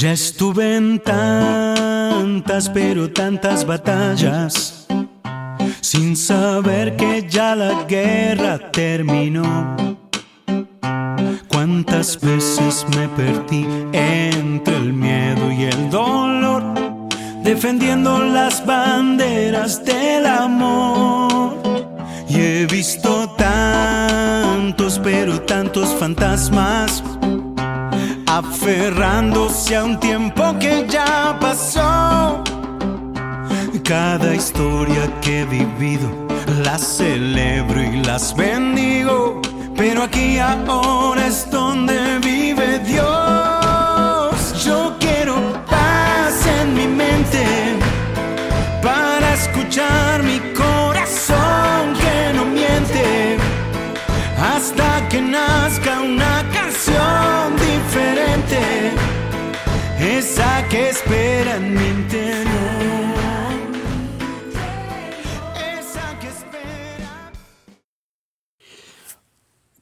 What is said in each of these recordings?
Ya estuve en tantas, pero tantas batallas, sin saber que ya la guerra terminó. Cuántas veces me perdí entre el miedo y el dolor, defendiendo las banderas del amor. Y he visto tantos, pero tantos fantasmas aferrándose a un tiempo que ya pasó. Cada historia que he vivido las celebro y las bendigo, pero aquí ahora es donde vive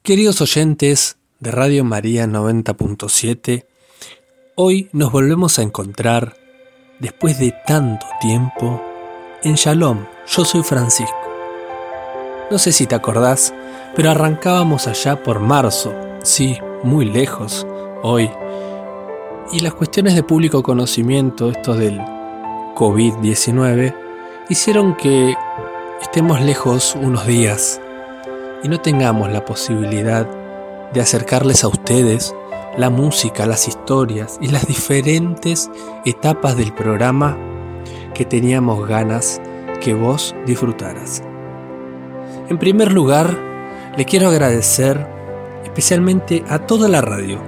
Queridos oyentes de Radio María 90.7, hoy nos volvemos a encontrar, después de tanto tiempo, en Shalom. Yo soy Francisco. No sé si te acordás, pero arrancábamos allá por marzo, sí, muy lejos, hoy. Y las cuestiones de público conocimiento, esto del COVID-19, hicieron que estemos lejos unos días no tengamos la posibilidad de acercarles a ustedes la música, las historias y las diferentes etapas del programa que teníamos ganas que vos disfrutaras. En primer lugar, le quiero agradecer especialmente a toda la radio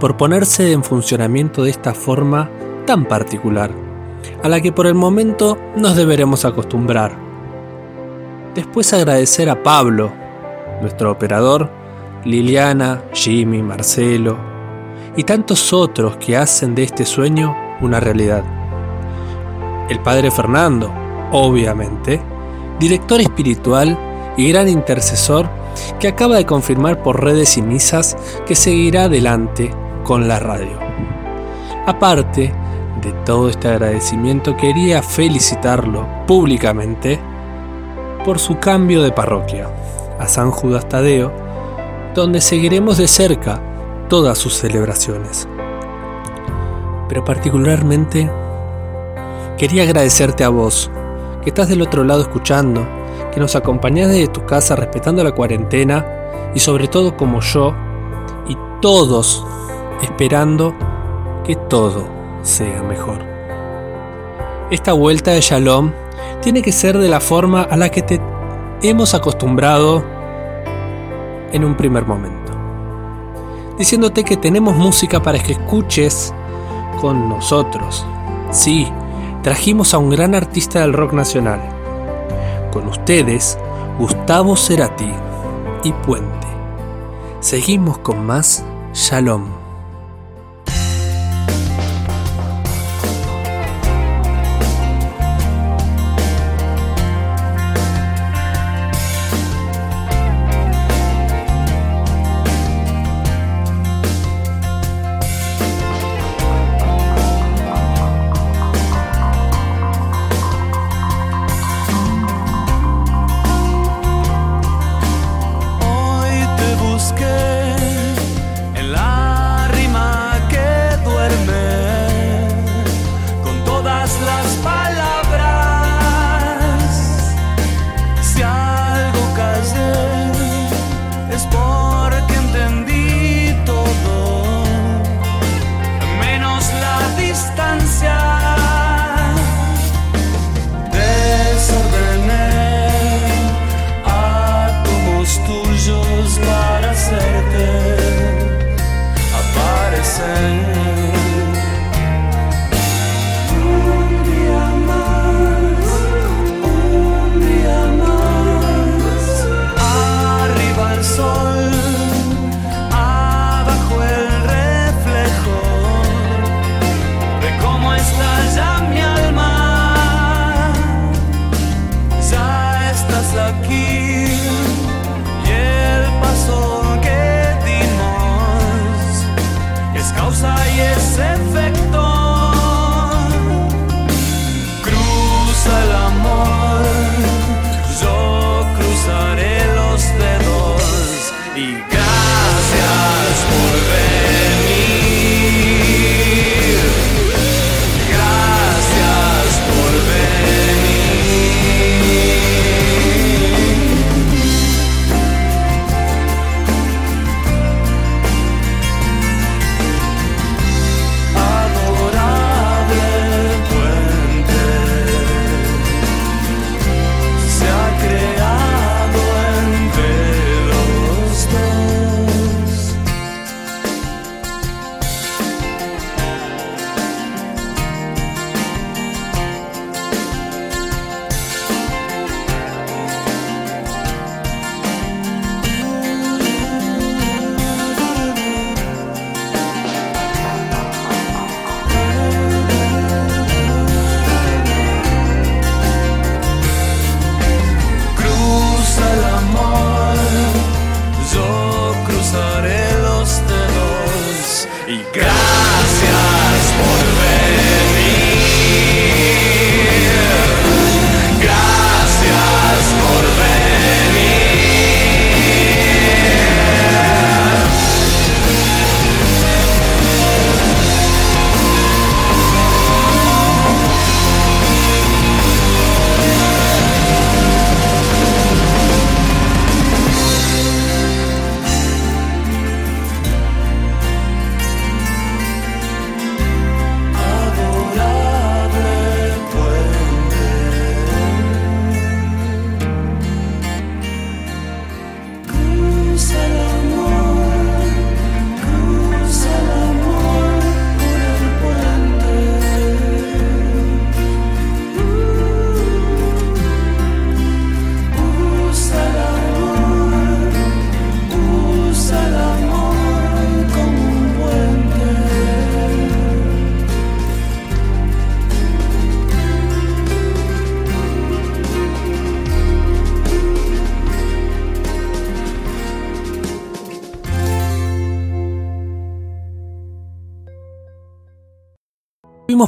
por ponerse en funcionamiento de esta forma tan particular, a la que por el momento nos deberemos acostumbrar. Después agradecer a Pablo, nuestro operador, Liliana, Jimmy, Marcelo y tantos otros que hacen de este sueño una realidad. El padre Fernando, obviamente, director espiritual y gran intercesor que acaba de confirmar por redes y misas que seguirá adelante con la radio. Aparte de todo este agradecimiento, quería felicitarlo públicamente por su cambio de parroquia a San Judas Tadeo, donde seguiremos de cerca todas sus celebraciones. Pero particularmente quería agradecerte a vos, que estás del otro lado escuchando, que nos acompañás desde tu casa respetando la cuarentena y sobre todo como yo y todos esperando que todo sea mejor. Esta vuelta de Shalom tiene que ser de la forma a la que te hemos acostumbrado en un primer momento. Diciéndote que tenemos música para que escuches con nosotros. Sí, trajimos a un gran artista del rock nacional. Con ustedes, Gustavo Cerati y Puente. Seguimos con más Shalom.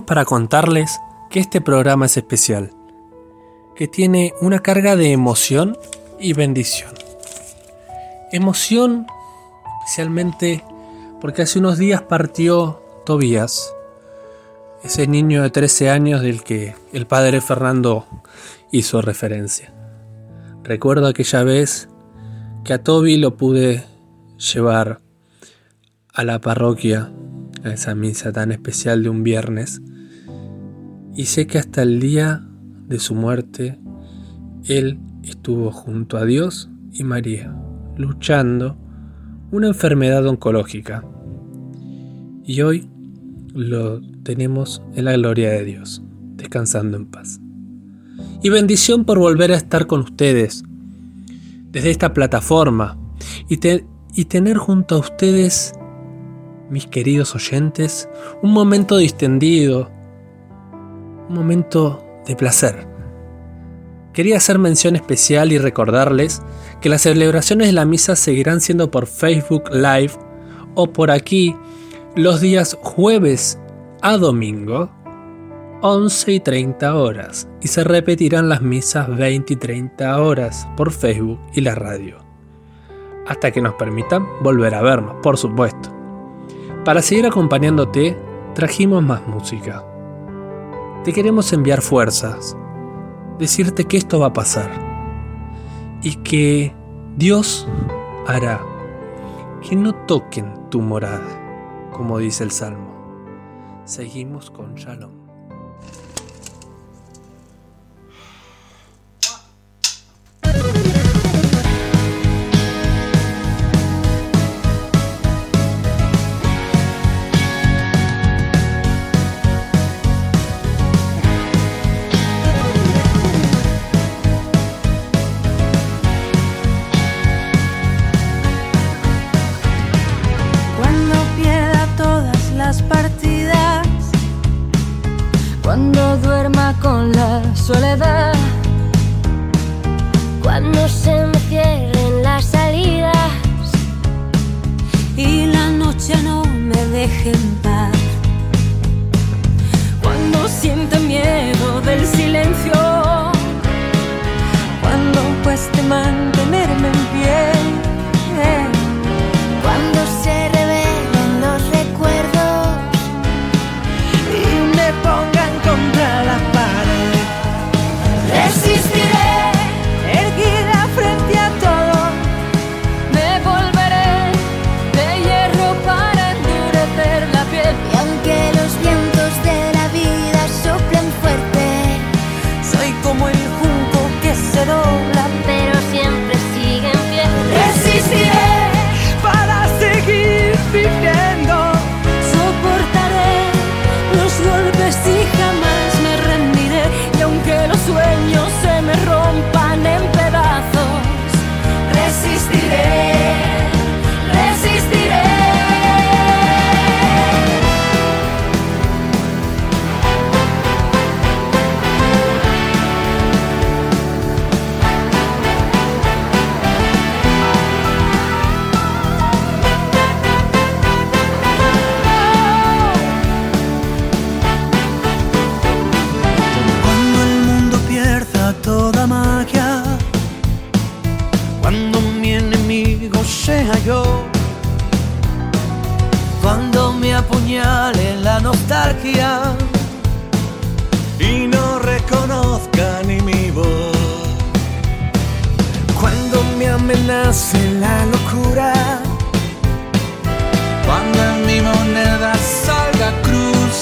Para contarles que este programa es especial, que tiene una carga de emoción y bendición. Emoción especialmente porque hace unos días partió Tobías, ese niño de 13 años del que el padre Fernando hizo referencia. Recuerdo aquella vez que a Toby lo pude llevar a la parroquia, a esa misa tan especial de un viernes, y sé que hasta el día de su muerte, él estuvo junto a Dios y María, luchando una enfermedad oncológica. Y hoy lo tenemos en la gloria de Dios, descansando en paz. Y bendición por volver a estar con ustedes desde esta plataforma y, y tener junto a ustedes, mis queridos oyentes, un momento distendido, un momento de placer. Quería hacer mención especial y recordarles que las celebraciones de la misa seguirán siendo por Facebook Live o por aquí los días jueves a domingo 11 y 30 horas y se repetirán las misas 20 y 30 horas por Facebook y la radio. Hasta que nos permitan volver a vernos, por supuesto. Para seguir acompañándote, trajimos más música. Te queremos enviar fuerzas, decirte que esto va a pasar y que Dios hará que no toquen tu morada, como dice el Salmo. Seguimos con Shalom. Cueste mantenerme en pie. Amenace la locura, cuando en mi moneda salga cruz.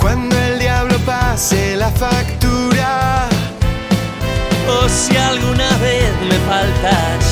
Cuando el diablo pase la factura. O si alguna vez me faltas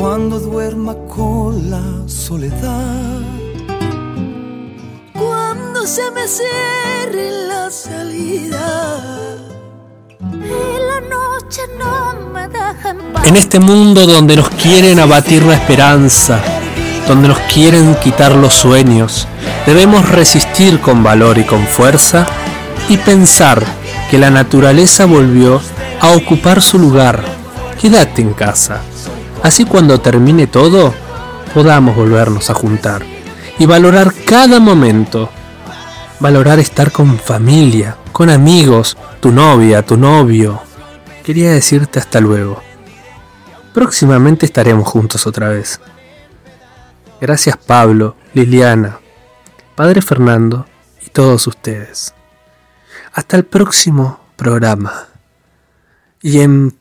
cuando duerma con la soledad. Cuando se me cierre la salida. Y la noche no me deja en paz. En este mundo donde nos quieren abatir la esperanza, donde nos quieren quitar los sueños, debemos resistir con valor y con fuerza y pensar que la naturaleza volvió a ocupar su lugar. Quédate en casa. Así cuando termine todo, podamos volvernos a juntar y valorar cada momento. Valorar estar con familia, con amigos, tu novia, tu novio. Quería decirte hasta luego. Próximamente estaremos juntos otra vez. Gracias Pablo, Liliana, Padre Fernando y todos ustedes. Hasta el próximo programa. Y en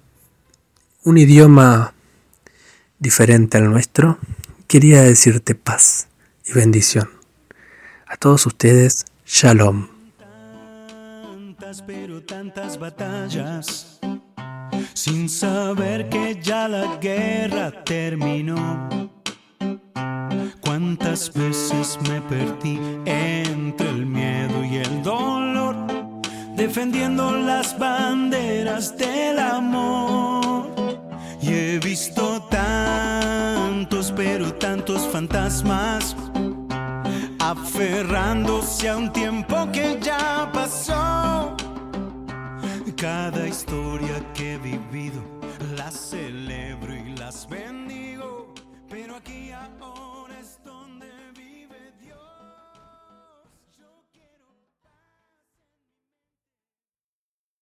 un idioma diferente al nuestro, quería decirte paz y bendición. A todos ustedes, shalom. Tantas, pero tantas batallas, sin saber que ya la guerra terminó. Cuántas veces me perdí entre el miedo y el dolor, defendiendo las banderas del amor. Y he visto tantos fantasmas aferrándose a un tiempo que ya pasó. Cada historia que he vivido las celebro y las bendigo, pero aquí ahora.